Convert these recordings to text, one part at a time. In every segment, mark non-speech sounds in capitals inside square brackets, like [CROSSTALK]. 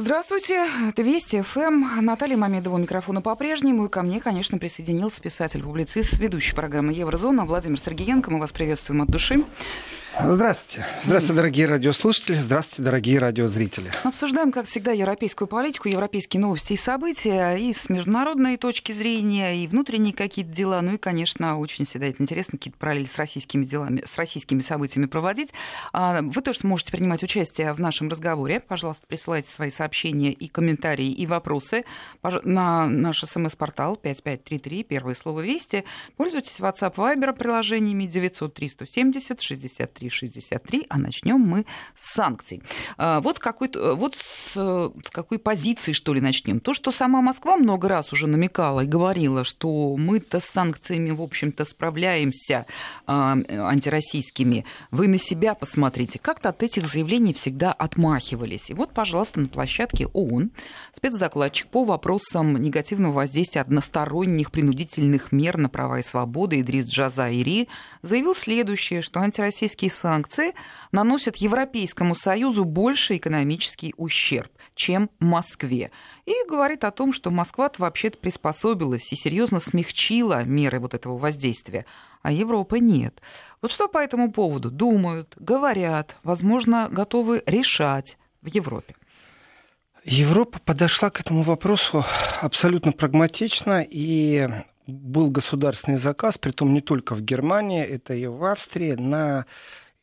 Здравствуйте, это Вести ФМ. Наталья Мамедова, микрофона по-прежнему. И ко мне, конечно, присоединился писатель-публицист, ведущий программы «Еврозона» Владимир Сергеенко. Мы вас приветствуем от души. Здравствуйте. Здравствуйте, дорогие радиослушатели. Здравствуйте, дорогие радиозрители. Обсуждаем, как всегда, европейскую политику, европейские новости и события, и с международной точки зрения, и внутренние какие-то дела. Ну и, конечно, очень всегда это интересно, какие-то параллели с российскими делами, с российскими событиями проводить. А, вы тоже можете принимать участие в нашем разговоре. Пожалуйста, присылайте свои сообщения и комментарии, и вопросы на наш смс-портал 5533, первое слово «Вести». Пользуйтесь WhatsApp Viber приложениями 903 170 63 6363, а начнем мы с санкций. А, вот, какой вот с, с какой позиции, что ли, начнем? То, что сама Москва много раз уже намекала и говорила, что мы-то с санкциями, в общем-то, справляемся а, антироссийскими. Вы на себя посмотрите. Как-то от этих заявлений всегда отмахивались. И вот, пожалуйста, на площадке ООН спецдокладчик по вопросам негативного воздействия односторонних принудительных мер на права и свободы Идрис Джазаири заявил следующее, что антироссийские санкции наносят Европейскому Союзу больше экономический ущерб, чем Москве. И говорит о том, что Москва вообще-то приспособилась и серьезно смягчила меры вот этого воздействия, а Европа нет. Вот что по этому поводу думают, говорят, возможно, готовы решать в Европе? Европа подошла к этому вопросу абсолютно прагматично и был государственный заказ, притом не только в Германии, это и в Австрии, на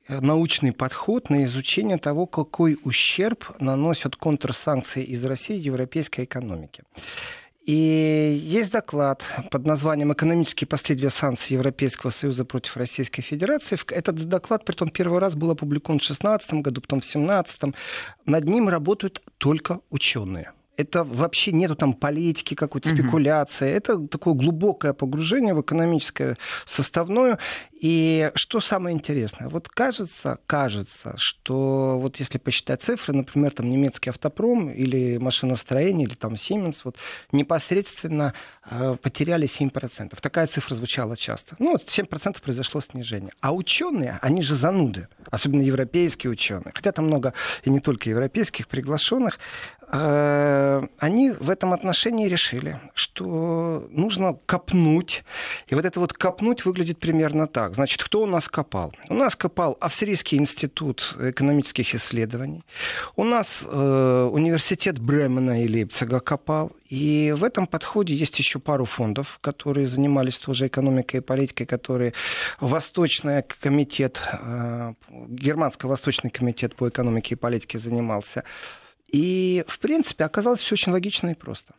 э, научный подход на изучение того, какой ущерб наносят контрсанкции из России европейской экономике. И есть доклад под названием «Экономические последствия санкций Европейского Союза против Российской Федерации». Этот доклад, при том первый раз был опубликован в 2016 году, потом в 2017. Над ним работают только ученые это вообще нету там политики какой-то, спекуляции. Угу. Это такое глубокое погружение в экономическое составное. И что самое интересное, вот кажется, кажется, что вот если посчитать цифры, например, там немецкий автопром или машиностроение, или там Siemens, вот непосредственно потеряли 7%. Такая цифра звучала часто. Ну, вот 7% произошло снижение. А ученые, они же зануды, особенно европейские ученые, хотя там много и не только европейских приглашенных, э, они в этом отношении решили, что нужно копнуть. И вот это вот копнуть выглядит примерно так так, значит, кто у нас копал? У нас копал Австрийский институт экономических исследований. У нас э, университет Бремена и Лейпцига копал. И в этом подходе есть еще пару фондов, которые занимались тоже экономикой и политикой, которые Восточный комитет, э, Германско-Восточный комитет по экономике и политике занимался. И, в принципе, оказалось все очень логично и просто.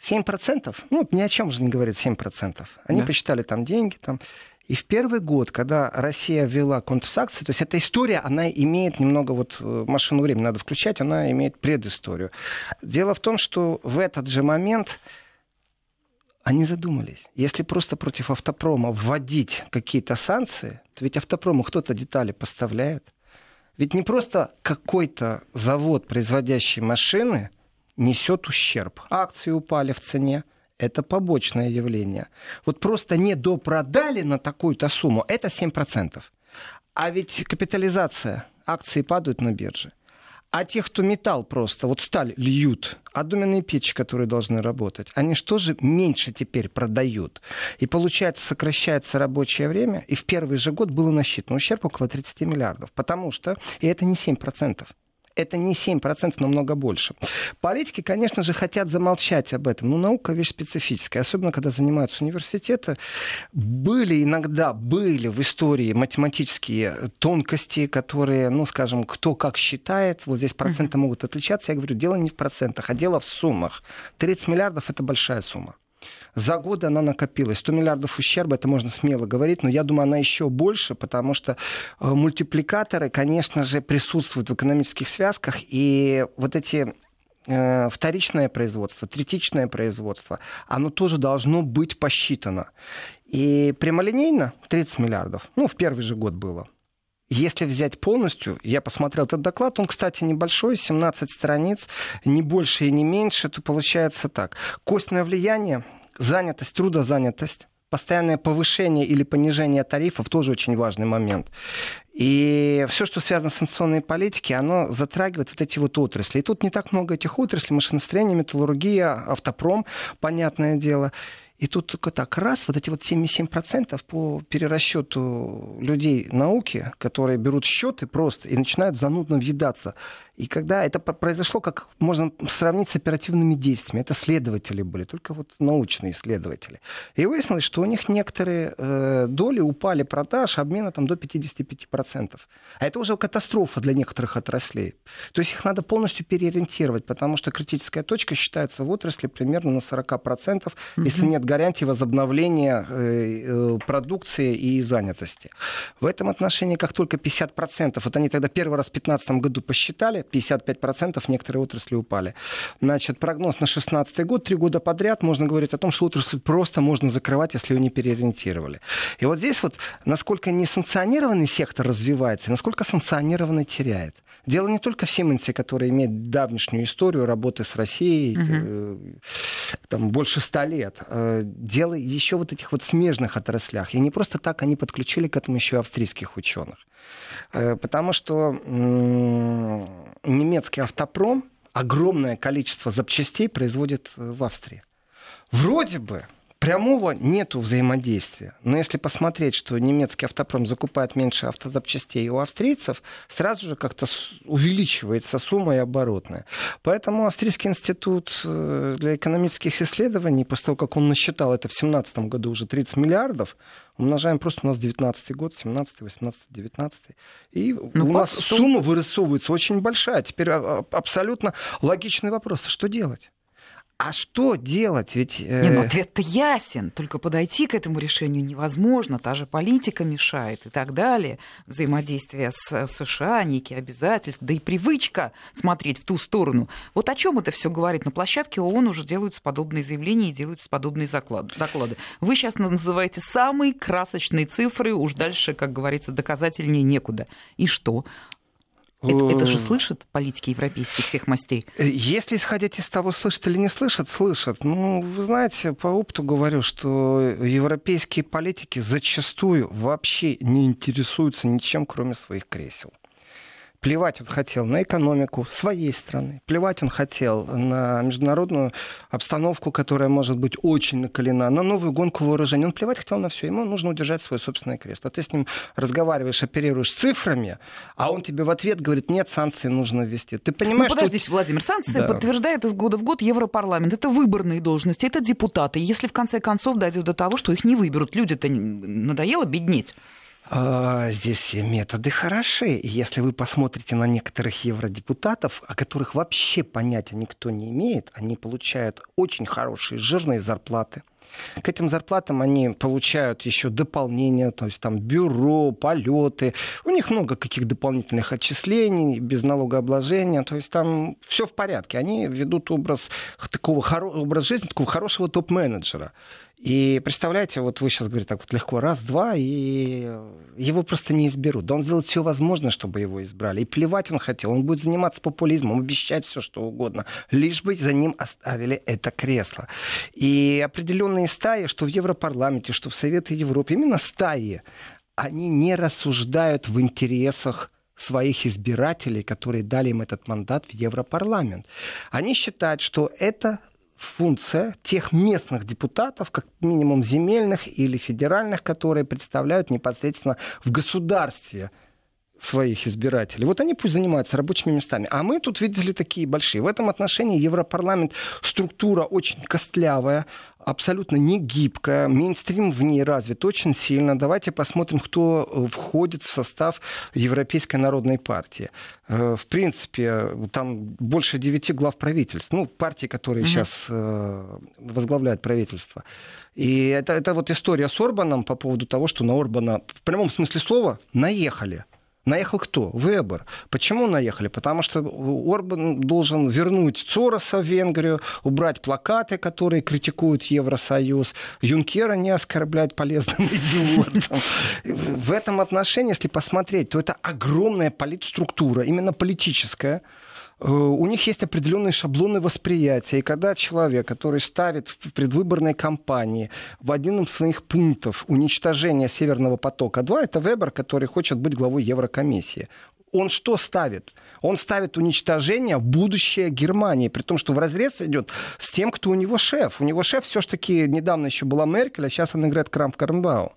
7%, ну, ни о чем же не говорит 7%. Они да. посчитали там деньги, там, и в первый год, когда Россия ввела контрсакции, то есть эта история, она имеет немного вот э, машину времени надо включать, она имеет предысторию. Дело в том, что в этот же момент они задумались. Если просто против автопрома вводить какие-то санкции, то ведь автопрому кто-то детали поставляет. Ведь не просто какой-то завод, производящий машины, несет ущерб. Акции упали в цене, это побочное явление. Вот просто не допродали на такую-то сумму, это 7%. А ведь капитализация, акции падают на бирже. А те, кто металл просто, вот сталь льют, а доменные печи, которые должны работать, они что же меньше теперь продают? И получается, сокращается рабочее время, и в первый же год было насчитано ущерб около 30 миллиардов. Потому что, и это не 7% это не 7%, намного больше. Политики, конечно же, хотят замолчать об этом. Но наука вещь специфическая, особенно когда занимаются университеты. Были иногда, были в истории математические тонкости, которые, ну, скажем, кто как считает, вот здесь проценты могут отличаться. Я говорю, дело не в процентах, а дело в суммах. 30 миллиардов – это большая сумма. За годы она накопилась. 100 миллиардов ущерба, это можно смело говорить, но я думаю, она еще больше, потому что э, мультипликаторы, конечно же, присутствуют в экономических связках, и вот эти э, вторичное производство, третичное производство, оно тоже должно быть посчитано. И прямолинейно 30 миллиардов, ну, в первый же год было. Если взять полностью, я посмотрел этот доклад, он, кстати, небольшой, 17 страниц, не больше и не меньше, то получается так. Костное влияние занятость, трудозанятость, постоянное повышение или понижение тарифов тоже очень важный момент. И все, что связано с санкционной политикой, оно затрагивает вот эти вот отрасли. И тут не так много этих отраслей, машиностроение, металлургия, автопром, понятное дело. И тут только так, раз, вот эти вот 77% по перерасчету людей науки, которые берут счеты просто и начинают занудно въедаться и когда это произошло, как можно сравнить с оперативными действиями, это следователи были, только вот научные исследователи. И выяснилось, что у них некоторые э, доли упали продаж, обмена там до 55%. А это уже катастрофа для некоторых отраслей. То есть их надо полностью переориентировать, потому что критическая точка считается в отрасли примерно на 40%, mm-hmm. если нет гарантии возобновления э, э, продукции и занятости. В этом отношении, как только 50%, вот они тогда первый раз в 2015 году посчитали, 55% некоторые отрасли упали. Значит, прогноз на 2016 год, три года подряд, можно говорить о том, что отрасль просто можно закрывать, если ее не переориентировали. И вот здесь вот, насколько несанкционированный сектор развивается, насколько санкционированный теряет. Дело не только в Сименсе, который имеет давнишнюю историю работы с Россией, угу. там, больше ста лет. Э, дело еще вот этих вот смежных отраслях. И не просто так они подключили к этому еще австрийских ученых. Э, потому что немецкий автопром огромное количество запчастей производит в Австрии. Вроде бы прямого нету взаимодействия. Но если посмотреть, что немецкий автопром закупает меньше автозапчастей у австрийцев, сразу же как-то увеличивается сумма и оборотная. Поэтому Австрийский институт э, для экономических исследований, после того, как он насчитал это в 2017 году уже 30 миллиардов, умножаем просто у нас 19 год, 17 18 19 и Но ну, у нас сумма вырисовывается очень большая. Теперь а, а, абсолютно логичный вопрос, что делать? А что делать? Ведь, э... Не, ну ответ-то ясен. Только подойти к этому решению невозможно. Та же политика мешает и так далее. Взаимодействие с США, некие обязательства, да и привычка смотреть в ту сторону. Вот о чем это все говорит? На площадке ООН уже делаются подобные заявления и делаются подобные доклады. Вы сейчас называете самые красочные цифры, уж дальше, как говорится, доказательнее некуда. И что? Это, это же слышат политики европейских всех мастей? Э, если исходить из того, слышат или не слышат, слышат. Ну, вы знаете, по опыту говорю, что европейские политики зачастую вообще не интересуются ничем, кроме своих кресел. Плевать он хотел на экономику своей страны, плевать он хотел на международную обстановку, которая может быть очень накалена, на новую гонку вооружений. Он плевать хотел на все. Ему нужно удержать свой собственный крест. А ты с ним разговариваешь, оперируешь цифрами, а он тебе в ответ говорит, нет, санкции нужно ввести. Ты понимаешь, ну, подождите, что... Владимир, санкции да. подтверждает из года в год Европарламент. Это выборные должности, это депутаты. Если в конце концов дойдет до того, что их не выберут, люди-то надоело беднеть. А, здесь все методы хороши. Если вы посмотрите на некоторых евродепутатов, о которых вообще понятия никто не имеет, они получают очень хорошие жирные зарплаты. К этим зарплатам они получают еще дополнения, то есть там бюро, полеты. У них много каких дополнительных отчислений, без налогообложения. То есть там все в порядке. Они ведут образ, такого, образ жизни такого хорошего топ-менеджера. И представляете, вот вы сейчас говорите так вот легко, раз, два, и его просто не изберут. Да он сделает все возможное, чтобы его избрали. И плевать он хотел, он будет заниматься популизмом, обещать все, что угодно, лишь бы за ним оставили это кресло. И определенные стаи, что в Европарламенте, что в Совете Европы, именно стаи, они не рассуждают в интересах своих избирателей, которые дали им этот мандат в Европарламент. Они считают, что это функция тех местных депутатов, как минимум земельных или федеральных, которые представляют непосредственно в государстве своих избирателей. Вот они пусть занимаются рабочими местами. А мы тут видели такие большие. В этом отношении Европарламент структура очень костлявая, абсолютно не гибкая, мейнстрим в ней развит очень сильно. Давайте посмотрим, кто э, входит в состав Европейской народной партии. Э, в принципе, там больше девяти глав правительств, ну, партии, которые угу. сейчас э, возглавляют правительство. И это, это вот история с Орбаном по поводу того, что на Орбана в прямом смысле слова наехали. Наехал кто? Вебер. Почему наехали? Потому что Орбан должен вернуть Цороса в Венгрию, убрать плакаты, которые критикуют Евросоюз, Юнкера не оскорблять полезным [LAUGHS] идиотом. В этом отношении, если посмотреть, то это огромная политструктура, именно политическая, у них есть определенные шаблоны восприятия. И когда человек, который ставит в предвыборной кампании в один из своих пунктов уничтожение Северного потока-2, это Вебер, который хочет быть главой Еврокомиссии. Он что ставит? Он ставит уничтожение будущее Германии, при том, что в разрез идет с тем, кто у него шеф. У него шеф все-таки недавно еще была Меркель, а сейчас он играет Крамп Карнбау.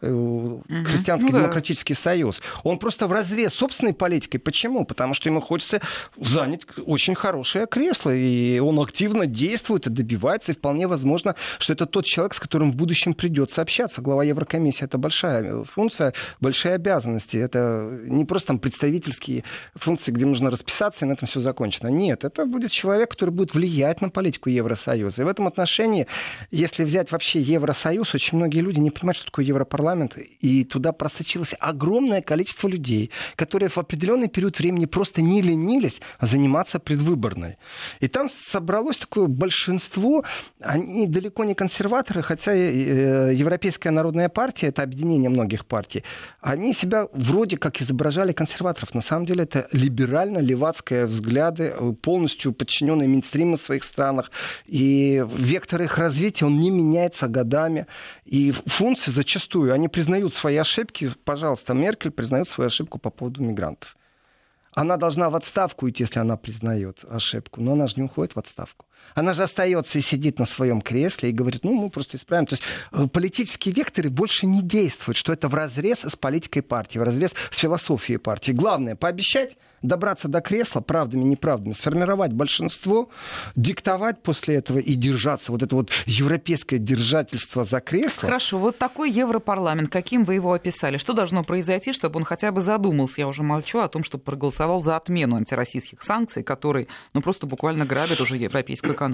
Э, христианский ну, демократический да. союз. Он просто в разрез собственной политикой. Почему? Потому что ему хочется занять очень хорошее кресло, и он активно действует и добивается, и вполне возможно, что это тот человек, с которым в будущем придется общаться. Глава Еврокомиссии это большая функция, большие обязанности. Это не просто там представительские функции, где нужно расписаться, и на этом все закончено. Нет, это будет человек, который будет влиять на политику Евросоюза. И в этом отношении, если взять вообще Евросоюз, очень многие люди не понимают, что такое Европарламент парламент, и туда просочилось огромное количество людей, которые в определенный период времени просто не ленились заниматься предвыборной. И там собралось такое большинство, они далеко не консерваторы, хотя э, Европейская народная партия, это объединение многих партий, они себя вроде как изображали консерваторов. На самом деле это либерально-левацкие взгляды, полностью подчиненные мейнстриму в своих странах. И вектор их развития, он не меняется годами. И функции зачастую, они признают свои ошибки. Пожалуйста, Меркель признает свою ошибку по поводу мигрантов. Она должна в отставку идти, если она признает ошибку, но она же не уходит в отставку. Она же остается и сидит на своем кресле и говорит, ну, мы просто исправим. То есть э, политические векторы больше не действуют, что это в разрез с политикой партии, в разрез с философией партии. Главное, пообещать, добраться до кресла правдами, неправдами, сформировать большинство, диктовать после этого и держаться. Вот это вот европейское держательство за кресло. Хорошо, вот такой Европарламент, каким вы его описали? Что должно произойти, чтобы он хотя бы задумался, я уже молчу, о том, чтобы проголосовал за отмену антироссийских санкций, которые ну, просто буквально грабят уже европейскую экономику?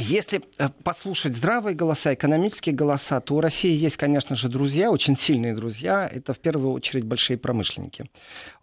Если э, послушать здравые голоса, экономические голоса, то у России есть, конечно же, друзья, очень сильные друзья. Это в первую очередь большие промышленники.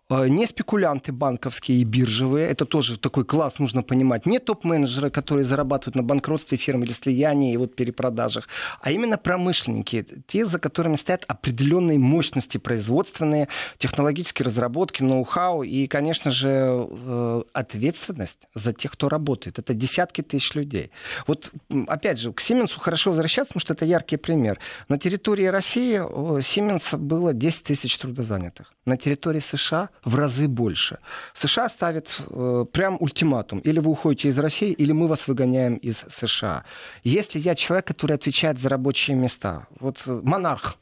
Э, не спекулянты банковские и биржевые, это тоже такой класс нужно понимать, не топ-менеджеры, которые зарабатывают на банкротстве фирм или слиянии и вот перепродажах, а именно промышленники, те, за которыми стоят определенные мощности производственные, технологические разработки, ноу-хау и, конечно же, э, ответственность за тех, кто работает. Это десятки тысяч людей. Вот, опять же, к Сименсу хорошо возвращаться, потому что это яркий пример. На территории России Сименса было 10 тысяч трудозанятых. На территории США в разы больше. США ставит э, прям ультиматум. Или вы уходите из России, или мы вас выгоняем из США. Если я человек, который отвечает за рабочие места, вот э, монарх,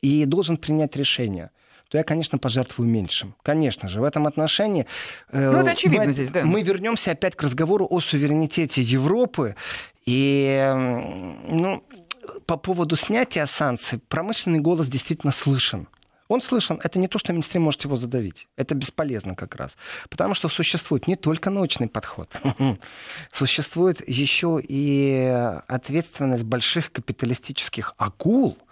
и должен принять решение – то я, конечно, пожертвую меньшим. Конечно же, в этом отношении... Э, ну, это очевидно мы, здесь, да. Мы вернемся опять к разговору о суверенитете Европы. И, ну, по поводу снятия санкций, промышленный голос действительно слышен. Он слышен. Это не то, что Минстрим может его задавить. Это бесполезно как раз. Потому что существует не только научный подход. [LAUGHS] Существует еще и ответственность больших капиталистических акул –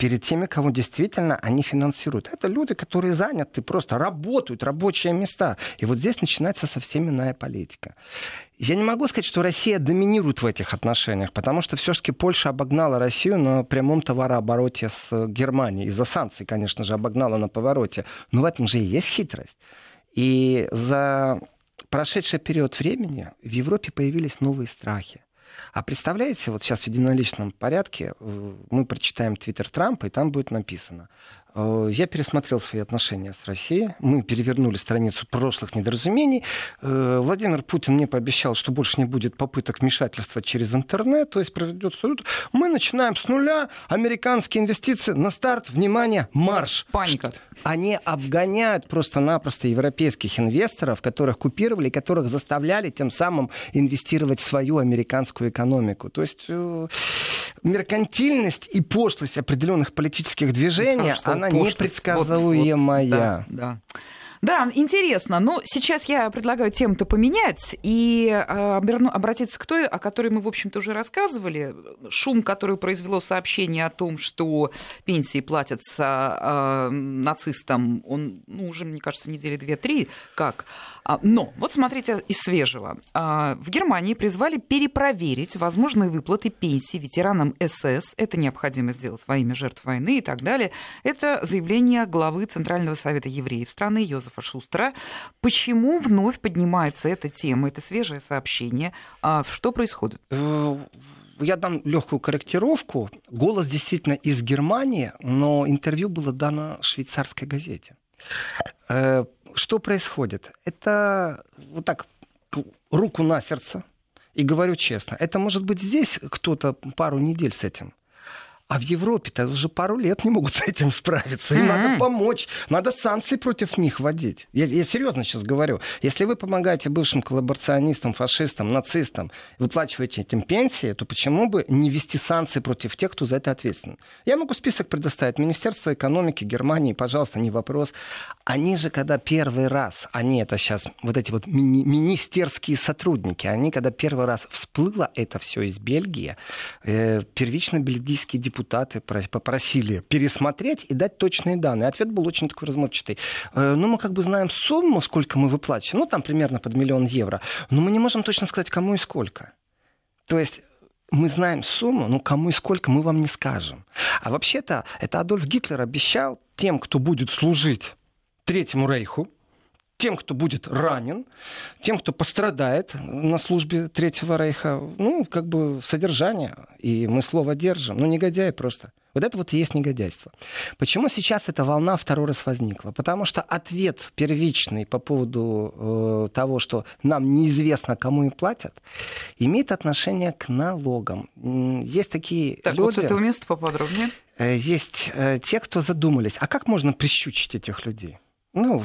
перед теми, кого действительно они финансируют. Это люди, которые заняты, просто работают, рабочие места. И вот здесь начинается совсем иная политика. Я не могу сказать, что Россия доминирует в этих отношениях, потому что все-таки Польша обогнала Россию на прямом товарообороте с Германией. Из-за санкций, конечно же, обогнала на повороте. Но в этом же и есть хитрость. И за прошедший период времени в Европе появились новые страхи. А представляете, вот сейчас в единоличном порядке э, мы прочитаем твиттер Трампа, и там будет написано я пересмотрел свои отношения с Россией. Мы перевернули страницу прошлых недоразумений. Э, Владимир Путин мне пообещал, что больше не будет попыток вмешательства через интернет, то есть проведет салют. Мы начинаем с нуля. Американские инвестиции на старт. Внимание, марш. Паника. Они обгоняют просто-напросто европейских инвесторов, которых купировали, которых заставляли тем самым инвестировать в свою американскую экономику. То есть э, меркантильность и пошлость определенных политических движений, она непредсказуемая. Вот, вот, да, да. Да, интересно. Ну, сейчас я предлагаю тему-то поменять и э, обратиться к той, о которой мы, в общем-то, уже рассказывали. Шум, который произвело сообщение о том, что пенсии платятся э, нацистам, он, ну, уже, мне кажется, недели две-три, как. А, но, вот смотрите из свежего. А, в Германии призвали перепроверить возможные выплаты пенсий ветеранам СС. Это необходимо сделать во имя жертв войны и так далее. Это заявление главы Центрального совета евреев страны Йозефа Йозефа Шустера. Почему вновь поднимается эта тема, это свежее сообщение? А что происходит? Э, я дам легкую корректировку. Голос действительно из Германии, но интервью было дано швейцарской газете. Э, что происходит? Это вот так, руку на сердце, и говорю честно, это может быть здесь кто-то пару недель с этим. А в Европе-то уже пару лет не могут с этим справиться. Им mm-hmm. надо помочь. Надо санкции против них вводить. Я, я серьезно сейчас говорю. Если вы помогаете бывшим коллаборационистам, фашистам, нацистам, выплачиваете этим пенсии, то почему бы не ввести санкции против тех, кто за это ответственен? Я могу список предоставить. Министерство экономики Германии, пожалуйста, не вопрос. Они же, когда первый раз, они это сейчас, вот эти вот мини- министерские сотрудники, они, когда первый раз всплыло это все из Бельгии, э, первично бельгийские депутаты депутаты попросили пересмотреть и дать точные данные. Ответ был очень такой размытый. Э, ну, мы как бы знаем сумму, сколько мы выплачиваем, ну, там примерно под миллион евро, но мы не можем точно сказать, кому и сколько. То есть мы знаем сумму, но кому и сколько мы вам не скажем. А вообще-то это Адольф Гитлер обещал тем, кто будет служить Третьему Рейху, тем, кто будет ранен, тем, кто пострадает на службе Третьего Рейха, ну, как бы содержание. И мы слово держим. Ну, негодяи просто. Вот это вот и есть негодяйство. Почему сейчас эта волна второй раз возникла? Потому что ответ первичный по поводу э, того, что нам неизвестно, кому им платят, имеет отношение к налогам. Есть такие так, люди... вот с этого места поподробнее. Э, есть э, те, кто задумались, а как можно прищучить этих людей? Ну,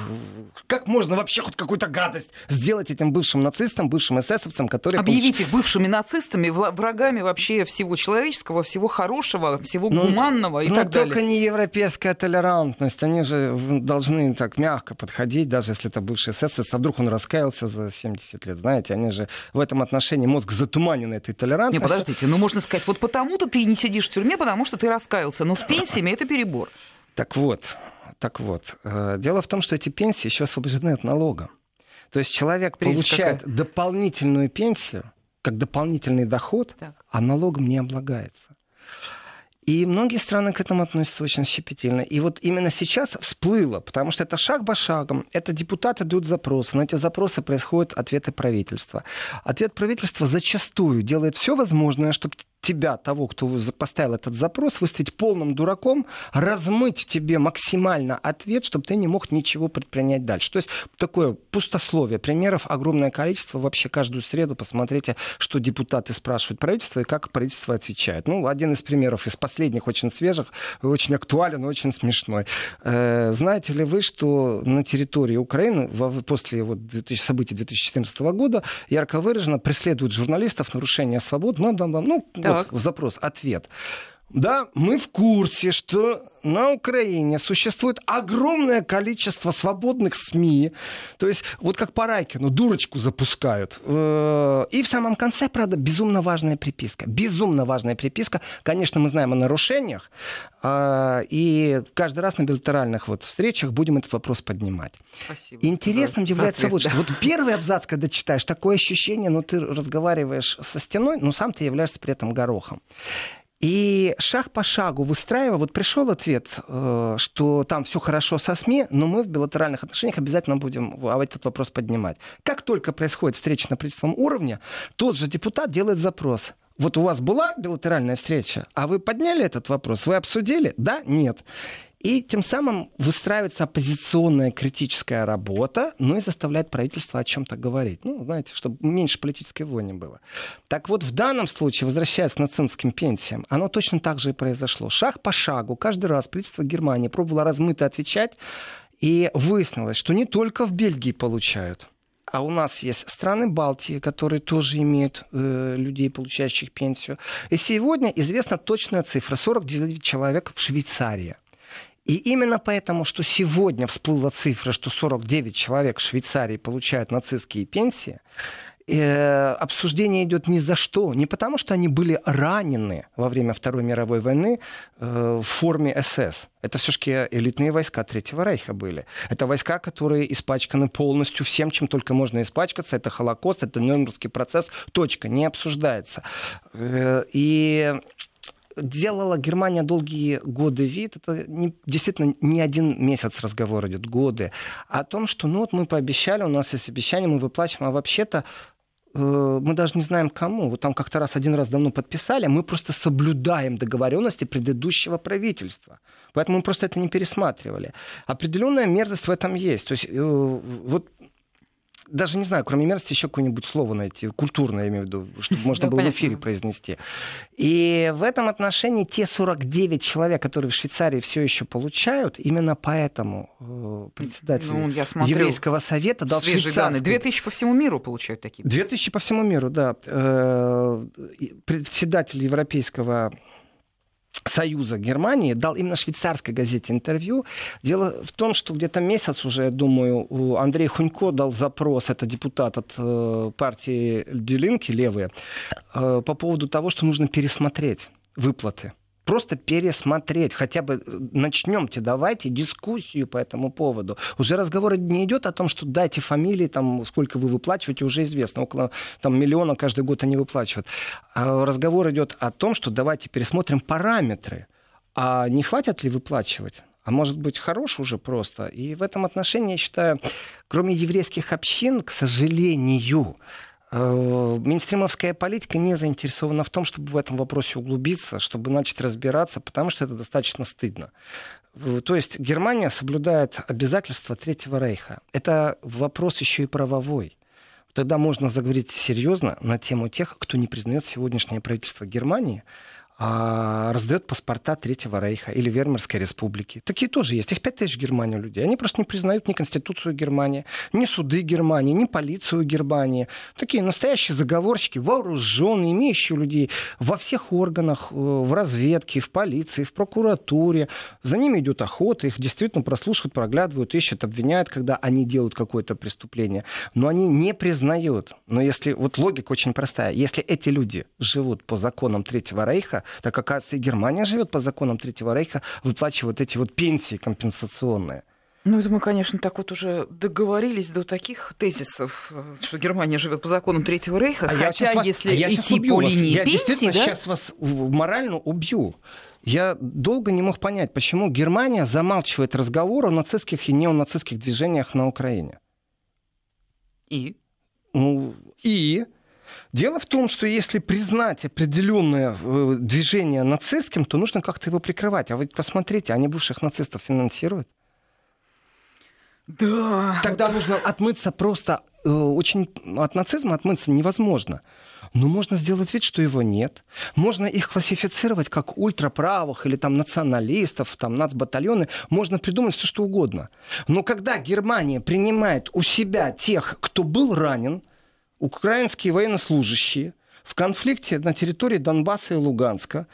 как можно вообще хоть какую-то гадость сделать этим бывшим нацистам, бывшим эсэсовцам, которые... Объявить их бывшими нацистами, врагами вообще всего человеческого, всего хорошего, всего ну, гуманного и ну, так далее. только не европейская толерантность. Они же должны так мягко подходить, даже если это бывший эсэсовец. А вдруг он раскаялся за 70 лет, знаете? Они же в этом отношении мозг затуманен этой толерантностью. Не, подождите, ну можно сказать, вот потому-то ты не сидишь в тюрьме, потому что ты раскаялся. Но с пенсиями это перебор. Так вот, так вот, э, дело в том, что эти пенсии еще освобождены от налога. То есть человек Прелесть получает какая? дополнительную пенсию, как дополнительный доход, так. а налогом не облагается. И многие страны к этому относятся очень щепетильно. И вот именно сейчас всплыло, потому что это шаг по шагам. Это депутаты дают запросы. На эти запросы происходят ответы правительства. Ответ правительства зачастую делает все возможное, чтобы тебя, того, кто поставил этот запрос, выставить полным дураком, размыть тебе максимально ответ, чтобы ты не мог ничего предпринять дальше. То есть такое пустословие. Примеров огромное количество. Вообще каждую среду посмотрите, что депутаты спрашивают правительство и как правительство отвечает. Ну, один из примеров из последних, очень свежих, очень актуален, очень смешной. Э, знаете ли вы, что на территории Украины после вот событий 2014 года ярко выраженно преследуют журналистов, нарушение свобод, ну, ну, вот запрос, ответ. Да, мы в курсе, что на Украине существует огромное количество свободных СМИ. То есть, вот как по Райкину, дурочку запускают. Э, и в самом конце, правда, безумно важная приписка. Безумно важная приписка. Конечно, мы знаем о нарушениях. А, и каждый раз на билатеральных вот встречах будем этот вопрос поднимать. Спасибо. Интересным является вот что. Вот первый абзац, когда читаешь, такое ощущение, ну, ты разговариваешь со стеной, но сам ты являешься при этом горохом. И шаг по шагу выстраивая, вот пришел ответ, э, что там все хорошо со СМИ, но мы в билатеральных отношениях обязательно будем этот вопрос поднимать. Как только происходит встреча на правительственном уровне, тот же депутат делает запрос. Вот у вас была билатеральная встреча, а вы подняли этот вопрос, вы обсудили? Да? Нет. И тем самым выстраивается оппозиционная критическая работа, ну и заставляет правительство о чем-то говорить. Ну, знаете, чтобы меньше политической вони было. Так вот, в данном случае, возвращаясь к нацистским пенсиям, оно точно так же и произошло. Шаг по шагу, каждый раз правительство Германии пробовало размыто отвечать, и выяснилось, что не только в Бельгии получают а у нас есть страны Балтии, которые тоже имеют э, людей, получающих пенсию. И сегодня известна точная цифра 49 человек в Швейцарии. И именно поэтому, что сегодня всплыла цифра, что 49 человек в Швейцарии получают нацистские пенсии, э, обсуждение идет ни за что. Не потому, что они были ранены во время Второй мировой войны э, в форме СС. Это все-таки элитные войска Третьего Рейха были. Это войска, которые испачканы полностью всем, чем только можно испачкаться. Это Холокост, это Нюрнбергский процесс. Точка, не обсуждается. Э, и делала Германия долгие годы вид, это не, действительно не один месяц разговор идет, годы, о том, что ну вот мы пообещали, у нас есть обещание, мы выплачиваем, а вообще-то э, мы даже не знаем кому. Вот там как-то раз один раз давно подписали, а мы просто соблюдаем договоренности предыдущего правительства. Поэтому мы просто это не пересматривали. Определенная мерзость в этом есть. То есть э, вот даже не знаю, кроме мерзости, еще какое-нибудь слово найти, культурное, я имею в виду, чтобы [LAUGHS] можно было в эфире произнести. И в этом отношении те 49 человек, которые в Швейцарии все еще получают, именно поэтому э, председатель ну, еврейского совета дал швейцарский... 2000 по всему миру получают такие. 2000 по всему миру, да. Э, председатель европейского Союза Германии дал именно швейцарской газете интервью. Дело в том, что где-то месяц уже, я думаю, Андрей Хунько дал запрос, это депутат от э, партии Делинки, левые, э, по поводу того, что нужно пересмотреть выплаты просто пересмотреть, хотя бы э, начнемте, давайте дискуссию по этому поводу. Уже разговор не идет о том, что дайте фамилии, там, сколько вы выплачиваете, уже известно, около там, миллиона каждый год они выплачивают. А разговор идет о том, что давайте пересмотрим параметры. А не хватит ли выплачивать? а может быть хорош уже просто. И в этом отношении, я считаю, кроме еврейских общин, к сожалению, Минстримовская политика не заинтересована в том, чтобы в этом вопросе углубиться, чтобы начать разбираться, потому что это достаточно стыдно. Э, то есть Германия соблюдает обязательства Третьего Рейха. Это вопрос еще и правовой. Тогда можно заговорить серьезно на тему тех, кто не признает сегодняшнее правительство Германии а, раздает паспорта Третьего Рейха или Вермерской республики. Такие тоже есть. Их пять тысяч в Германии людей. Они просто не признают ни Конституцию Германии, ни суды Германии, ни полицию Германии. Такие настоящие заговорщики, вооруженные, имеющие людей во всех органах, э, в разведке, в полиции, в прокуратуре. За ними идет охота, их действительно прослушивают, проглядывают, ищут, обвиняют, когда они делают какое-то преступление. Но они не признают. Но если, вот логика очень простая, если эти люди живут по законам Третьего Рейха, так оказывается, и Германия живет по законам Третьего Рейха, выплачивая вот эти вот пенсии компенсационные. Ну, это мы, конечно, так вот уже договорились до таких тезисов, что Германия живет по законам Третьего Рейха, а хотя я если вас, а идти по вас. линии я пенсии... Я действительно да? сейчас вас морально убью. Я долго не мог понять, почему Германия замалчивает разговор о нацистских и неонацистских движениях на Украине. И? Ну, и Дело в том, что если признать определенное э, движение нацистским, то нужно как-то его прикрывать. А вы посмотрите, они бывших нацистов финансируют. Да. Тогда нужно отмыться просто э, очень от нацизма отмыться невозможно. Но можно сделать вид, что его нет. Можно их классифицировать как ультраправых или там националистов, там нацбатальоны. Можно придумать все, что угодно. Но когда Германия принимает у себя тех, кто был ранен, украинские военнослужащие в конфликте на территории Донбасса и Луганска.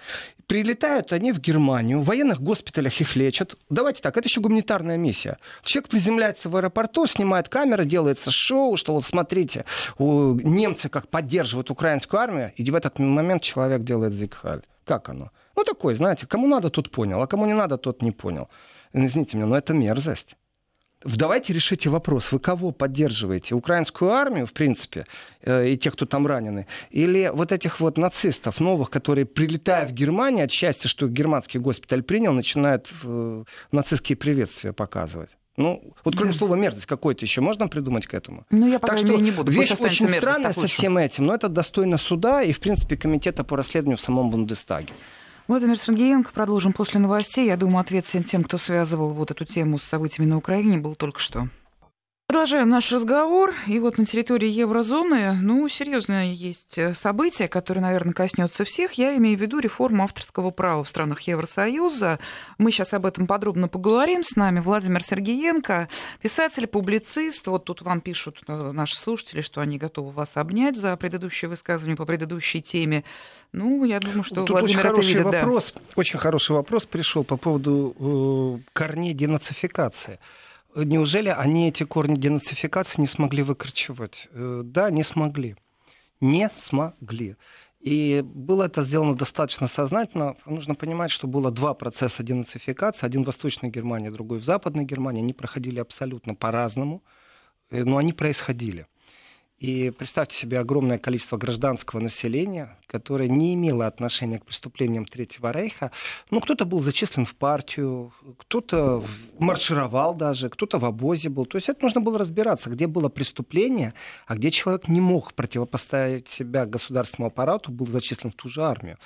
Прилетают они в Германию, в военных госпиталях их лечат. Давайте так, это еще гуманитарная миссия. Человек приземляется в аэропорту, снимает камеры, делается шоу, что вот смотрите, немцы как поддерживают украинскую армию, и в этот момент человек делает зигхаль. Как оно? Ну, такой, знаете, кому надо, тот понял, а кому не надо, тот не понял. Извините меня, но это мерзость давайте решите вопрос, вы кого поддерживаете? Украинскую армию, в принципе, э, и тех, кто там ранены, или вот этих вот нацистов новых, которые, прилетая в Германию, от счастья, что германский госпиталь принял, начинают э, нацистские приветствия показывать? Ну, вот кроме да. слова мерзость какой-то еще можно придумать к этому? Ну, я пока так что не буду. Вещь очень странная со всем этим, но это достойно суда и, в принципе, комитета по расследованию в самом Бундестаге. Владимир Сергеенко. Продолжим после новостей. Я думаю, ответ тем, кто связывал вот эту тему с событиями на Украине, был только что. Продолжаем наш разговор. И вот на территории еврозоны, ну, серьезное есть э, событие, которое, наверное, коснется всех. Я имею в виду реформу авторского права в странах Евросоюза. Мы сейчас об этом подробно поговорим. С нами Владимир Сергеенко, писатель, публицист. Вот тут вам пишут э, наши слушатели, что они готовы вас обнять за предыдущее высказывание по предыдущей теме. Ну, я думаю, что тут Владимир очень хороший видит, вопрос, да. Очень хороший вопрос пришел по поводу э, корней денацификации. Неужели они эти корни денацификации не смогли выкорчевать? Э, да, не смогли. Не смогли. И было это сделано достаточно сознательно. Нужно понимать, что было два процесса денацификации. Один в Восточной Германии, другой в Западной Германии. Они проходили абсолютно по-разному, э, но они происходили. И представьте себе огромное количество гражданского населения, которое не имело отношения к преступлениям Третьего Рейха. Ну, кто-то был зачислен в партию, кто-то маршировал даже, кто-то в обозе был. То есть это нужно было разбираться, где было преступление, а где человек не мог противопоставить себя государственному аппарату, был зачислен в ту же армию.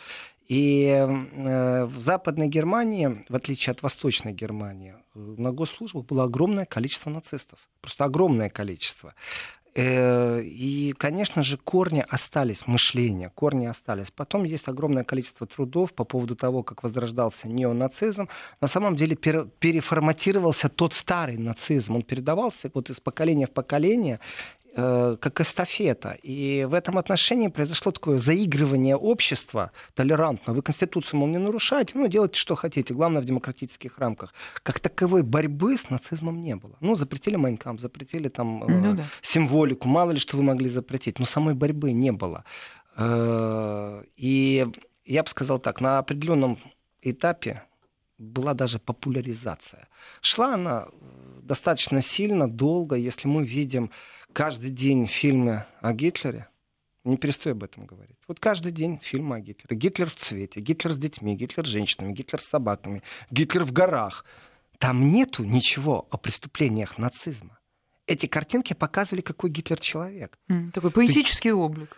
И э, в Западной Германии, в отличие от Восточной Германии, на госслужбах было огромное количество нацистов. Просто огромное количество. Э, и, конечно же, корни остались, мышления, корни остались. Потом есть огромное количество трудов по поводу того, как возрождался неонацизм. На самом деле переформатировался тот старый нацизм. Он передавался вот из поколения в поколение. Э, как эстафета. И в этом отношении произошло такое заигрывание общества толерантно. Вы Конституцию, мол, не нарушаете, ну, делайте, что хотите, главное, в демократических рамках. Как таковой борьбы с нацизмом не было. Ну, запретили Майнкам, запретили там э, ну, да. символику, мало ли что вы могли запретить, но самой борьбы не было. Э, и я бы сказал так, на определенном этапе была даже популяризация. Шла она достаточно сильно, долго, если мы видим каждый день фильмы о Гитлере, не перестаю об этом говорить. Вот каждый день фильмы о Гитлере. Гитлер в цвете, Гитлер с детьми, Гитлер с женщинами, Гитлер с собаками, Гитлер в горах. Там нету ничего о преступлениях нацизма. Эти картинки показывали, какой Гитлер человек. Mm, такой поэтический Ты... облик.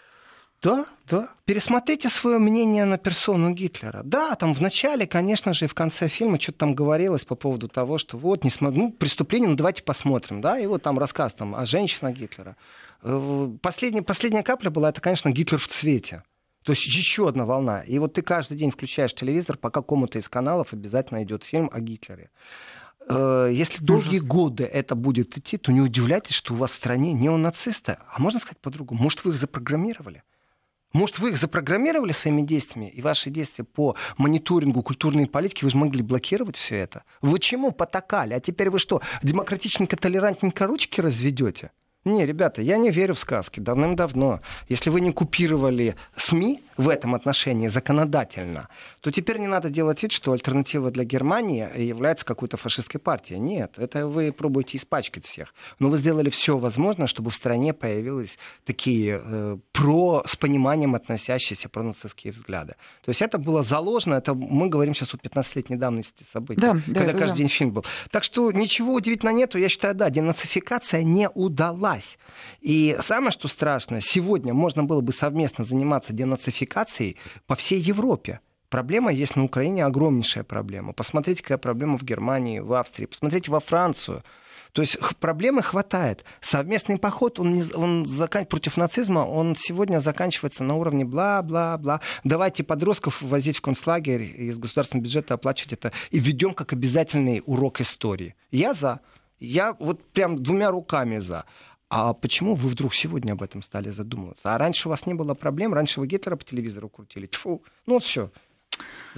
Да, да. Пересмотрите свое мнение на персону Гитлера. Да, там в начале, конечно же, и в конце фильма что-то там говорилось по поводу того, что вот, не см... ну, преступление, ну давайте посмотрим, да, и вот там рассказ там о женщинах Гитлера. Э, последняя, последняя капля была, это, конечно, Гитлер в цвете. То есть еще одна волна. И вот ты каждый день включаешь телевизор, по какому-то из каналов обязательно идет фильм о Гитлере. Э, если долгие Ужас. годы это будет идти, то не удивляйтесь, что у вас в стране неонацисты. А можно сказать по-другому, может, вы их запрограммировали? Может, вы их запрограммировали своими действиями, и ваши действия по мониторингу культурной политики, вы же могли блокировать все это? Вы чему потакали? А теперь вы что, демократичненько, толерантненько ручки разведете? Не, ребята, я не верю в сказки давным-давно. Если вы не купировали СМИ в этом отношении законодательно, то теперь не надо делать вид, что альтернатива для Германии является какой-то фашистской партией. Нет, это вы пробуете испачкать всех. Но вы сделали все возможное, чтобы в стране появились такие э, про, с пониманием относящиеся пронацистские взгляды. То есть это было заложено, это мы говорим сейчас о 15-летней давности событий, да, когда да, каждый да. день фильм был. Так что ничего удивительного нету. Я считаю, да, денацификация не удалась. И самое, что страшно, сегодня можно было бы совместно заниматься денацификацией по всей Европе. Проблема есть на Украине огромнейшая проблема. Посмотрите, какая проблема в Германии, в Австрии. Посмотрите во Францию. То есть проблемы хватает. Совместный поход он, не, он закан... против нацизма, он сегодня заканчивается на уровне бла-бла-бла. Давайте подростков возить в концлагерь из государственного бюджета оплачивать это. И введем как обязательный урок истории. Я за. Я вот прям двумя руками за. А почему вы вдруг сегодня об этом стали задумываться? А раньше у вас не было проблем, раньше вы Гитлера по телевизору крутили. Тьфу, ну все.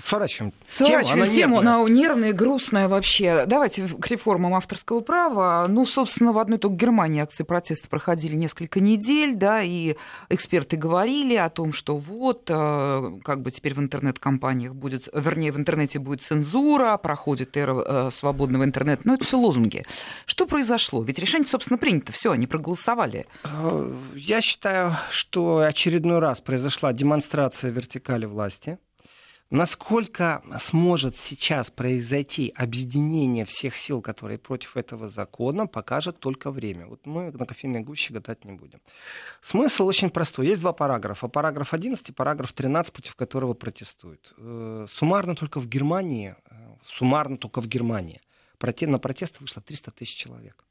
Сворачиваем. Сворачиваем тему, тему она нервная, грустная вообще. Давайте к реформам авторского права. Ну, собственно, в одной только Германии акции протеста проходили несколько недель, да, и эксперты говорили о том, что вот, э, как бы теперь в интернет-компаниях будет, вернее, в интернете будет цензура, проходит эра э, свободного интернета. Но это все лозунги. Что произошло? Ведь решение, собственно, принято. Все, они проголосовали. Э, я считаю, что очередной раз произошла демонстрация вертикали власти Насколько сможет сейчас произойти объединение всех сил, которые против этого закона, покажет только время. Вот мы на кофейной гуще гадать не будем. Смысл очень простой. Есть два параграфа. Параграф 11 и параграф 13, против которого протестуют. Э, суммарно только в Германии, э, суммарно только в Германии на протесты вышло 300 тысяч человек.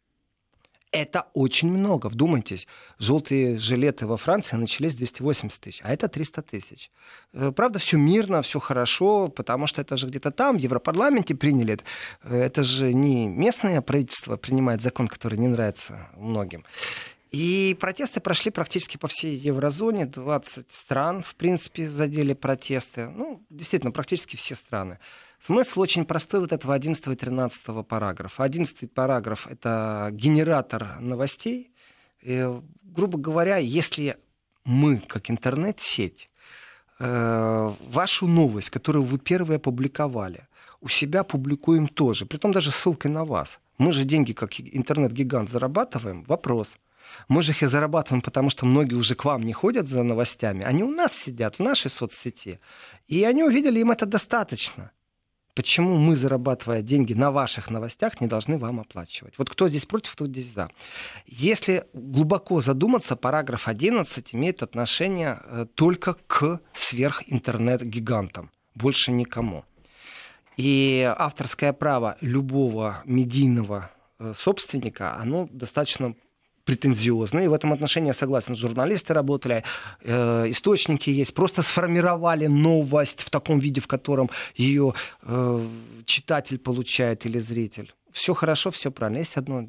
Это очень много. Вдумайтесь, желтые жилеты во Франции начались 280 тысяч, а это 300 тысяч. Э, правда, все мирно, все хорошо, потому что это же где-то там, в Европарламенте приняли. Это, это же не местное правительство принимает закон, который не нравится многим. И протесты прошли практически по всей еврозоне. 20 стран, в принципе, задели протесты. Ну, действительно, практически все страны. Смысл очень простой вот этого 11 и 13 параграфа. 11 параграф — это генератор новостей. И, грубо говоря, если мы, как интернет-сеть, э, вашу новость, которую вы первые опубликовали, у себя публикуем тоже, при том даже ссылкой на вас. Мы же деньги, как интернет-гигант, зарабатываем. Вопрос. Мы же их и зарабатываем, потому что многие уже к вам не ходят за новостями. Они у нас сидят, в нашей соцсети. И они увидели, им это достаточно. Почему мы, зарабатывая деньги на ваших новостях, не должны вам оплачивать? Вот кто здесь против, кто здесь за. Если глубоко задуматься, параграф 11 имеет отношение э, только к сверхинтернет-гигантам, больше никому. И авторское право любого медийного э, собственника, оно достаточно претензиозные. И в этом отношении я согласен. Журналисты работали, э, источники есть. Просто сформировали новость в таком виде, в котором ее э, читатель получает или зритель. Все хорошо, все правильно. Есть одно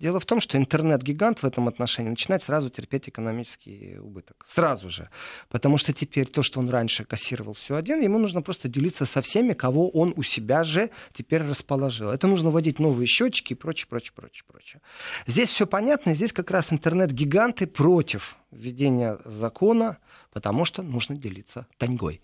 Дело в том, что интернет-гигант в этом отношении начинает сразу терпеть экономический убыток. Сразу же. Потому что теперь то, что он раньше кассировал все один, ему нужно просто делиться со всеми, кого он у себя же теперь расположил. Это нужно вводить новые счетчики и прочее, прочее, прочее, прочее. Здесь все понятно. Здесь как раз интернет-гиганты против введения закона, потому что нужно делиться таньгой.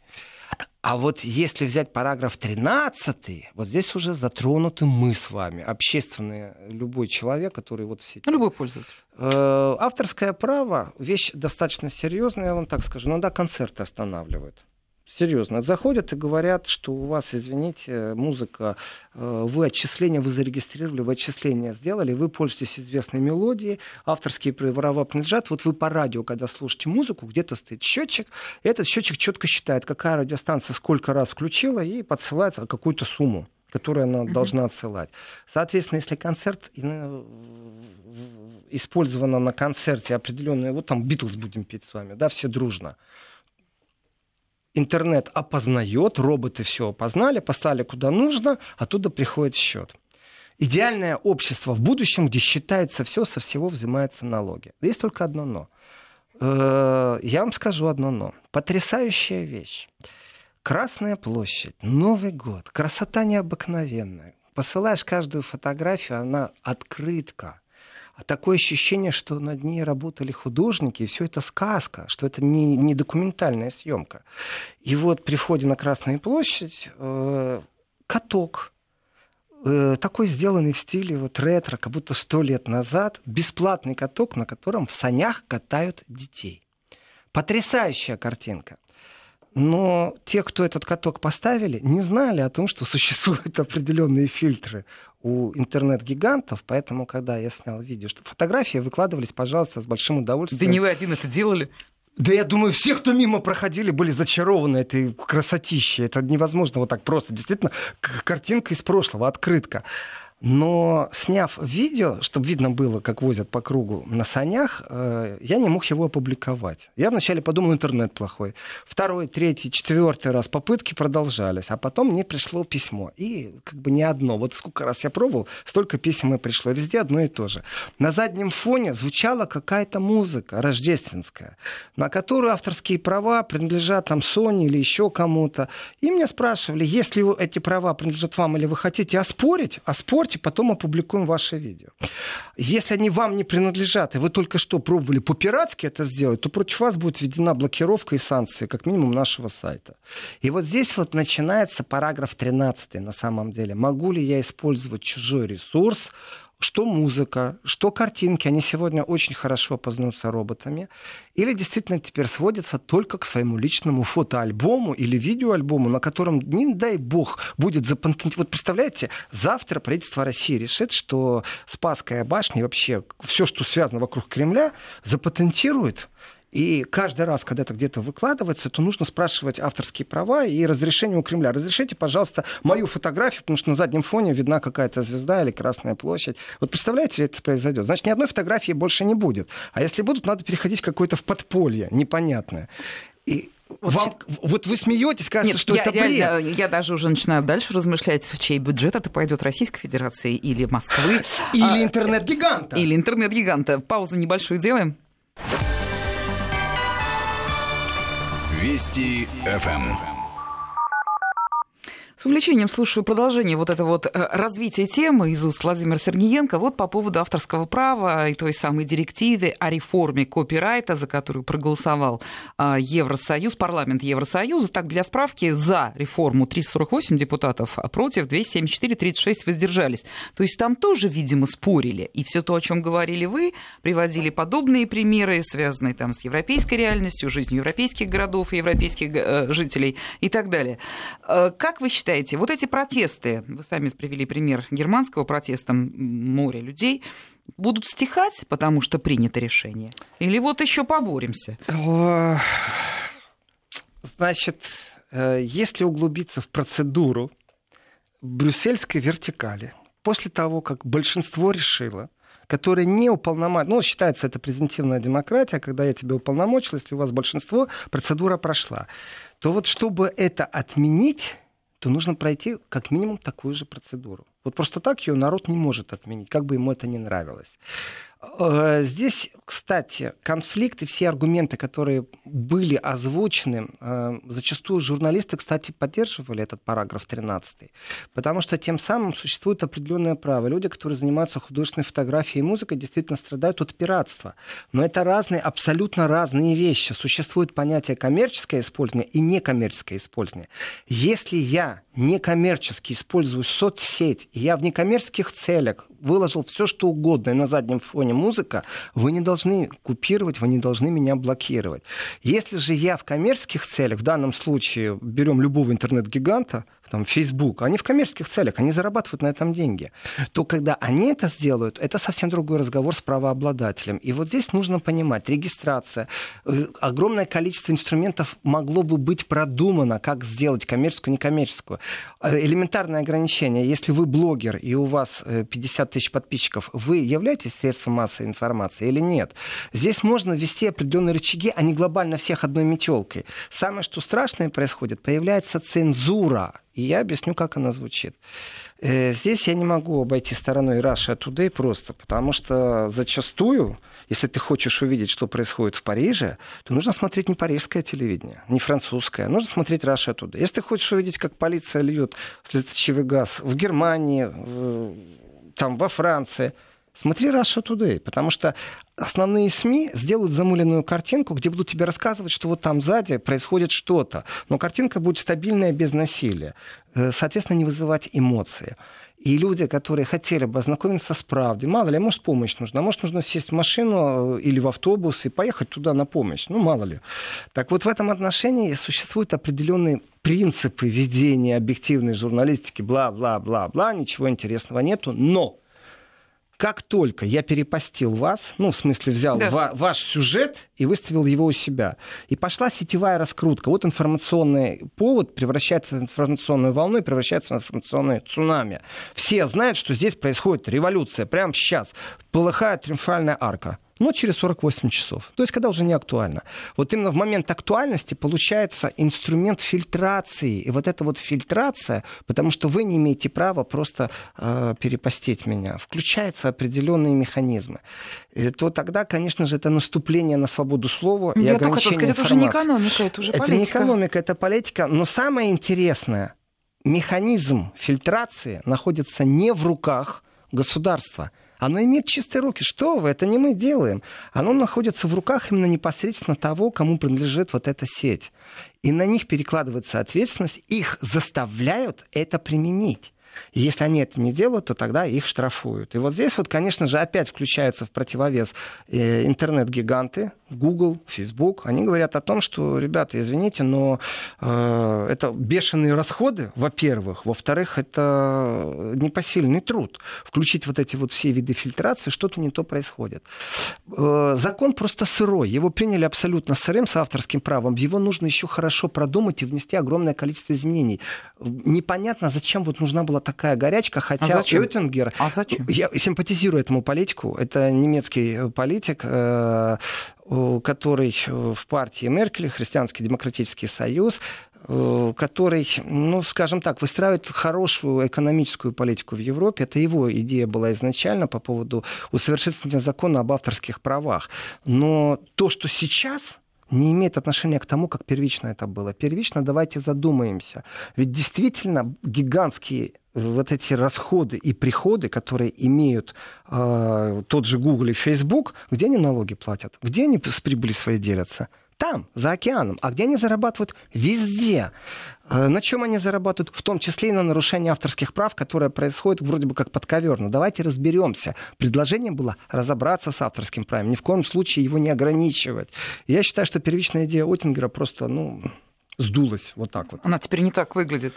А вот если взять параграф 13, вот здесь уже затронуты мы с вами, общественные, любой человек, который вот все... Ну, любой пользователь. Э, авторское право, вещь достаточно серьезная, я вам так скажу, иногда концерты останавливают. Серьезно. Заходят и говорят, что у вас, извините, музыка, э, вы отчисления, вы зарегистрировали, вы отчисления сделали, вы пользуетесь известной мелодией, авторские права принадлежат. Вот вы по радио, когда слушаете музыку, где-то стоит счетчик, этот счетчик четко считает, какая радиостанция сколько раз включила и подсылает какую-то сумму которую она mm-hmm. должна отсылать. Соответственно, если концерт использовано на концерте определенное, вот там Битлз будем петь с вами, да, все дружно, интернет опознает, роботы все опознали, послали куда нужно, оттуда приходит счет. Идеальное общество в будущем, где считается все, со всего взимаются налоги. Есть только одно но. Э, я вам скажу одно но. Потрясающая вещь. Красная площадь, Новый год, красота необыкновенная. Посылаешь каждую фотографию, она открытка. А такое ощущение, что над ней работали художники, и все это сказка, что это не, не документальная съемка. И вот при входе на Красную площадь э, каток, э, такой сделанный в стиле вот ретро, как будто сто лет назад, бесплатный каток, на котором в санях катают детей. Потрясающая картинка. Но те, кто этот каток поставили, не знали о том, что существуют [LAUGHS] определенные фильтры у интернет-гигантов, поэтому, когда я снял видео, что фотографии выкладывались, пожалуйста, с большим удовольствием. Да не вы один это делали. Да я думаю, все, кто мимо проходили, были зачарованы этой красотищей. Это невозможно вот так просто. Действительно, картинка из прошлого, открытка. Но сняв видео, чтобы видно было, как возят по кругу на санях, э, я не мог его опубликовать. Я вначале подумал, интернет плохой. Второй, третий, четвертый раз попытки продолжались. А потом мне пришло письмо. И как бы не одно. Вот сколько раз я пробовал, столько писем и пришло. Везде одно и то же. На заднем фоне звучала какая-то музыка рождественская, на которую авторские права принадлежат там Sony или еще кому-то. И меня спрашивали, если эти права принадлежат вам или вы хотите оспорить, оспорьте можете, потом опубликуем ваше видео. Если они вам не принадлежат, и вы только что пробовали по-пиратски это сделать, то против вас будет введена блокировка и санкции, как минимум нашего сайта. И вот здесь вот начинается параграф 13 на самом деле. Могу ли я использовать чужой ресурс что музыка, что картинки, они сегодня очень хорошо опознаются роботами, или действительно теперь сводятся только к своему личному фотоальбому или видеоальбому, на котором, не дай бог, будет запатентирован. Вот представляете, завтра правительство России решит, что Спасская башня и вообще все, что связано вокруг Кремля, запатентирует и каждый раз, когда это где-то выкладывается, то нужно спрашивать авторские права и разрешение у Кремля. Разрешите, пожалуйста, мою фотографию, потому что на заднем фоне видна какая-то звезда или Красная площадь. Вот представляете, это произойдет? Значит, ни одной фотографии больше не будет. А если будут, надо переходить какое-то в подполье непонятное. И вот, Вам, вот вы смеетесь, кажется, Нет, что я, это бред. Реально, я даже уже начинаю дальше размышлять, в чей бюджет это пойдет Российской Федерации или Москвы. Или а, интернет-гиганта. Или интернет-гиганта. Паузу небольшую делаем. Вести ФМ. С увлечением слушаю продолжение вот этого вот э, развития темы из уст Владимира Сергеенко. Вот по поводу авторского права и той самой директивы о реформе копирайта, за которую проголосовал а, Евросоюз, парламент Евросоюза. Так, для справки, за реформу 348 депутатов, а против 274, 36 воздержались. То есть там тоже, видимо, спорили. И все то, о чем говорили вы, приводили подобные примеры, связанные там с европейской реальностью, жизнью европейских городов и европейских э, жителей и так далее. Э, как вы считаете, считаете, вот эти протесты, вы сами привели пример германского протеста, море людей, будут стихать, потому что принято решение? Или вот еще поборемся? Значит, э, если углубиться в процедуру брюссельской вертикали, после того, как большинство решило, которое не уполномочено, ну, считается это презентивная демократия, когда я тебя уполномочил, если у вас большинство, процедура прошла, то вот чтобы это отменить, то нужно пройти как минимум такую же процедуру. Вот просто так ее народ не может отменить, как бы ему это не нравилось. Э, здесь, кстати, конфликты, все аргументы, которые были озвучены, э, зачастую журналисты, кстати, поддерживали этот параграф 13, потому что тем самым существует определенное право. Люди, которые занимаются художественной фотографией и музыкой, действительно страдают от пиратства. Но это разные, абсолютно разные вещи. Существует понятие коммерческое использование и некоммерческое использование. Если я некоммерчески использую соцсеть, я в некоммерческих целях выложил все, что угодно, и на заднем фоне музыка, вы не должны купировать, вы не должны меня блокировать. Если же я в коммерческих целях, в данном случае берем любого интернет-гиганта, там, Facebook, они в коммерческих целях, они зарабатывают на этом деньги, то когда они это сделают, это совсем другой разговор с правообладателем. И вот здесь нужно понимать, регистрация, э, огромное количество инструментов могло бы быть продумано, как сделать коммерческую, некоммерческую. Э, элементарное ограничение, если вы блогер и у вас 50 э, тысяч подписчиков, вы являетесь средством массовой информации или нет? Здесь можно ввести определенные рычаги, а не глобально всех одной метелкой. Самое, что страшное происходит, появляется цензура и я объясню, как она звучит. Э, здесь я не могу обойти стороной Russia Today просто, потому что зачастую, если ты хочешь увидеть, что происходит в Париже, то нужно смотреть не парижское телевидение, не французское, нужно смотреть Russia Today. Если ты хочешь увидеть, как полиция льет слезоточивый газ в Германии, там, во Франции – Смотри Russia Today, потому что основные СМИ сделают замуленную картинку, где будут тебе рассказывать, что вот там сзади происходит что-то. Но картинка будет стабильная, без насилия. Э, соответственно, не вызывать эмоции. И люди, которые хотели бы ознакомиться с правдой, мало ли, может, помощь нужна, может, нужно сесть в машину э, или в автобус и поехать туда на помощь, ну, мало ли. Так вот, в этом отношении существуют определенные принципы ведения объективной журналистики, бла-бла-бла-бла, ничего интересного нету, но как только я перепостил вас, ну, в смысле, взял да. ва- ваш сюжет и выставил его у себя, и пошла сетевая раскрутка, вот информационный повод превращается в информационную волну и превращается в информационное цунами. Все знают, что здесь происходит революция, прямо сейчас. Полыхает триумфальная арка но через 48 часов. То есть, когда уже не актуально. Вот именно в момент актуальности получается инструмент фильтрации. И вот эта вот фильтрация, потому что вы не имеете права просто э, перепостить меня, включаются определенные механизмы. И то тогда, конечно же, это наступление на свободу слова и Я ограничение только сказать, это уже не экономика, это уже политика. Это не экономика, это политика. Но самое интересное, механизм фильтрации находится не в руках государства – оно имеет чистые руки. Что вы, это не мы делаем. Оно находится в руках именно непосредственно того, кому принадлежит вот эта сеть. И на них перекладывается ответственность, их заставляют это применить. И если они это не делают, то тогда их штрафуют. И вот здесь вот, конечно же, опять включаются в противовес э, интернет-гиганты, Google, Facebook. Они говорят о том, что, ребята, извините, но э, это бешеные расходы, во-первых. Во-вторых, это непосильный труд. Включить вот эти вот все виды фильтрации, что-то не то происходит. Э, закон просто сырой. Его приняли абсолютно сырым с авторским правом. Его нужно еще хорошо продумать и внести огромное количество изменений. Непонятно, зачем вот нужна была такая горячка, хотя а зачем? Оттингер... А зачем? Я симпатизирую этому политику. Это немецкий политик, э, который в партии Меркель, Христианский демократический союз, э, который, ну, скажем так, выстраивает хорошую экономическую политику в Европе. Это его идея была изначально по поводу усовершенствования закона об авторских правах. Но то, что сейчас не имеет отношения к тому, как первично это было. Первично давайте задумаемся. Ведь действительно гигантские вот эти расходы и приходы, которые имеют э, тот же Google и Facebook, где они налоги платят? Где они с прибыли своей делятся? Там, за океаном. А где они зарабатывают? Везде. Э, на чем они зарабатывают? В том числе и на нарушении авторских прав, которое происходит вроде бы как подковерно. Давайте разберемся. Предложение было разобраться с авторским правом, ни в коем случае его не ограничивать. Я считаю, что первичная идея Оттингера просто, ну, сдулась вот так вот. Она теперь не так выглядит.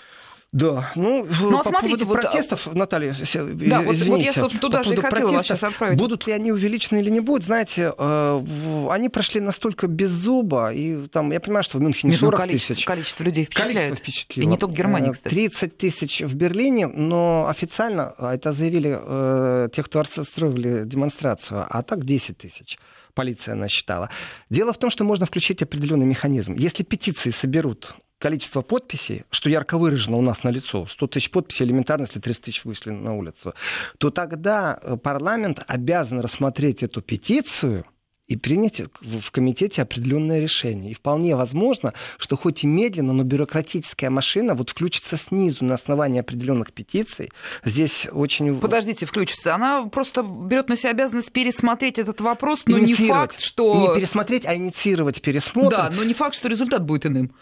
Да, ну, ну а по смотрите, поводу вот, а, протестов, Наталья, да, извините, вот, вот я, собственно, туда же и хотела вас сейчас отправить. Будут ли они увеличены или не будут, знаете, э, они прошли настолько без зуба, и там, я понимаю, что в Мюнхене Нет, 40 ну, количество, тысяч. Количество людей впечатляет. Количество впечатлило. И не только Германии, э, кстати. 30 тысяч в Берлине, но официально, а это заявили э, те, кто строили демонстрацию, а так 10 тысяч полиция насчитала. Дело в том, что можно включить определенный механизм. Если петиции соберут количество подписей, что ярко выражено у нас на лицо, 100 тысяч подписей элементарно, если 30 тысяч вышли на улицу, то тогда э, парламент обязан рассмотреть эту петицию и принять в комитете определенное решение. И вполне возможно, что хоть и медленно, но бюрократическая машина вот включится снизу на основании определенных петиций. Здесь очень... Подождите, включится. Она просто берет на себя обязанность пересмотреть этот вопрос, но не факт, что... Не пересмотреть, а инициировать пересмотр. Да, но не факт, что результат будет иным.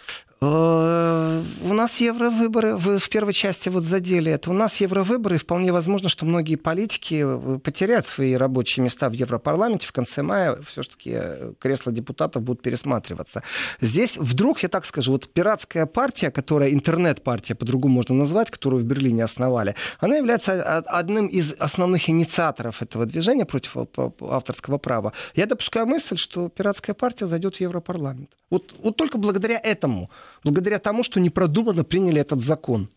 Э, у нас евровыборы, вы в первой части вот задели это, у нас евровыборы, и вполне возможно, что многие политики э, потеряют свои рабочие места в Европарламенте. В конце мая все-таки э, кресла депутатов будут пересматриваться. Здесь вдруг, я так скажу, вот пиратская партия, которая интернет-партия, по-другому можно назвать, которую в Берлине основали, она является одним из основных инициаторов этого движения против авторского права. Я допускаю мысль, что пиратская партия зайдет в Европарламент. Вот, вот только благодаря этому благодаря тому, что непродуманно приняли этот закон.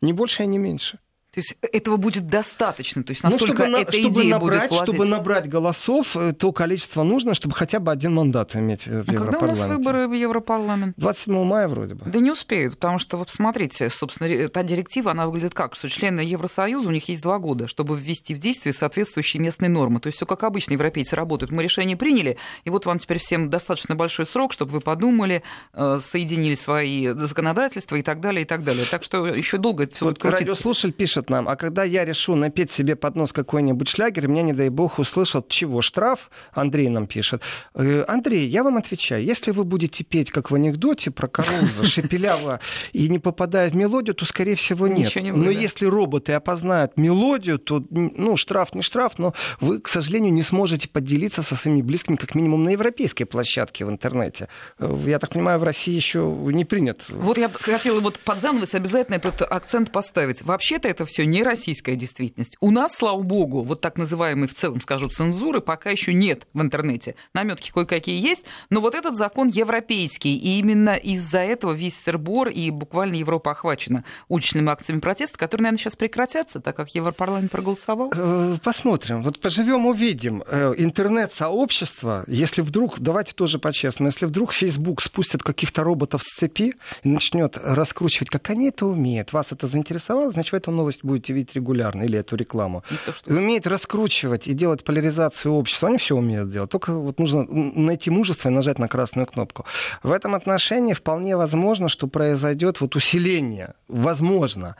Ни больше, ни меньше. То есть этого будет достаточно, то есть настолько ну, чтобы, эта чтобы идея набрать, будет Чтобы набрать голосов, э, то количество нужно, чтобы хотя бы один мандат иметь в а Европарламенте. когда у нас выборы в Европарламент? 27 мая вроде бы. Да не успеют, потому что, вот смотрите, собственно, та директива, она выглядит как, что члены Евросоюза, у них есть два года, чтобы ввести в действие соответствующие местные нормы. То есть все как обычно европейцы работают. Мы решение приняли, и вот вам теперь всем достаточно большой срок, чтобы вы подумали, э, соединили свои законодательства и так далее, и так далее. Так что еще долго это все вот будет крутиться. Радиослушатель пишет нам, а когда я решу напеть себе под нос какой-нибудь шлягер, меня, не дай бог, услышал, чего, штраф? Андрей нам пишет. «Э, Андрей, я вам отвечаю, если вы будете петь, как в анекдоте про Каруза, [LAUGHS] шепеляво, и не попадая в мелодию, то, скорее всего, нет. Не но если роботы опознают мелодию, то, ну, штраф не штраф, но вы, к сожалению, не сможете поделиться со своими близкими, как минимум, на европейской площадке в интернете. Э, я так понимаю, в России еще не принят. Вот я хотела вот под занавес обязательно этот акцент поставить. Вообще-то это все не российская действительность. У нас, слава богу, вот так называемой в целом, скажу, цензуры пока еще нет в интернете. Наметки кое-какие есть, но вот этот закон европейский, и именно из-за этого весь сырбор и буквально Европа охвачена уличными акциями протеста, которые, наверное, сейчас прекратятся, так как Европарламент проголосовал. Э, посмотрим. Вот поживем, увидим. Э, интернет-сообщество, если вдруг, давайте тоже по-честному, если вдруг Facebook спустит каких-то роботов с цепи и начнет раскручивать, как они это умеют, вас это заинтересовало, значит, в эту новость будете видеть регулярно или эту рекламу, то, что... и умеет раскручивать и делать поляризацию общества. Они все умеют делать. Только вот нужно найти мужество и нажать на красную кнопку. В этом отношении вполне возможно, что произойдет вот усиление. Возможно.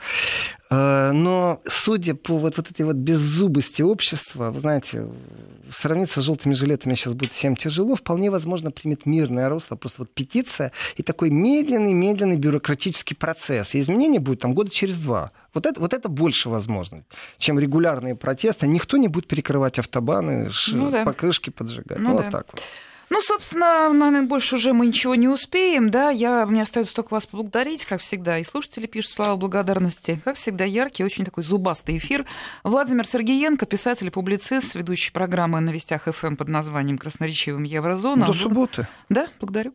Э, но судя по вот, вот этой вот беззубости общества, вы знаете, сравниться с желтыми жилетами сейчас будет всем тяжело, вполне возможно примет мирное русло, просто вот петиция и такой медленный-медленный бюрократический процесс. И изменение будет там года через два. Вот это, вот это больше возможно, чем регулярные протесты. Никто не будет перекрывать автобаны, ну, да. покрышки поджигать. Ну, ну да. вот так вот. Ну, собственно, наверное, больше уже мы ничего не успеем, да, я, мне остается только вас поблагодарить, как всегда, и слушатели пишут слова благодарности, как всегда, яркий, очень такой зубастый эфир. Владимир Сергеенко, писатель и публицист, ведущий программы на Вестях ФМ под названием «Красноречивым Еврозона». До субботы. Да, благодарю.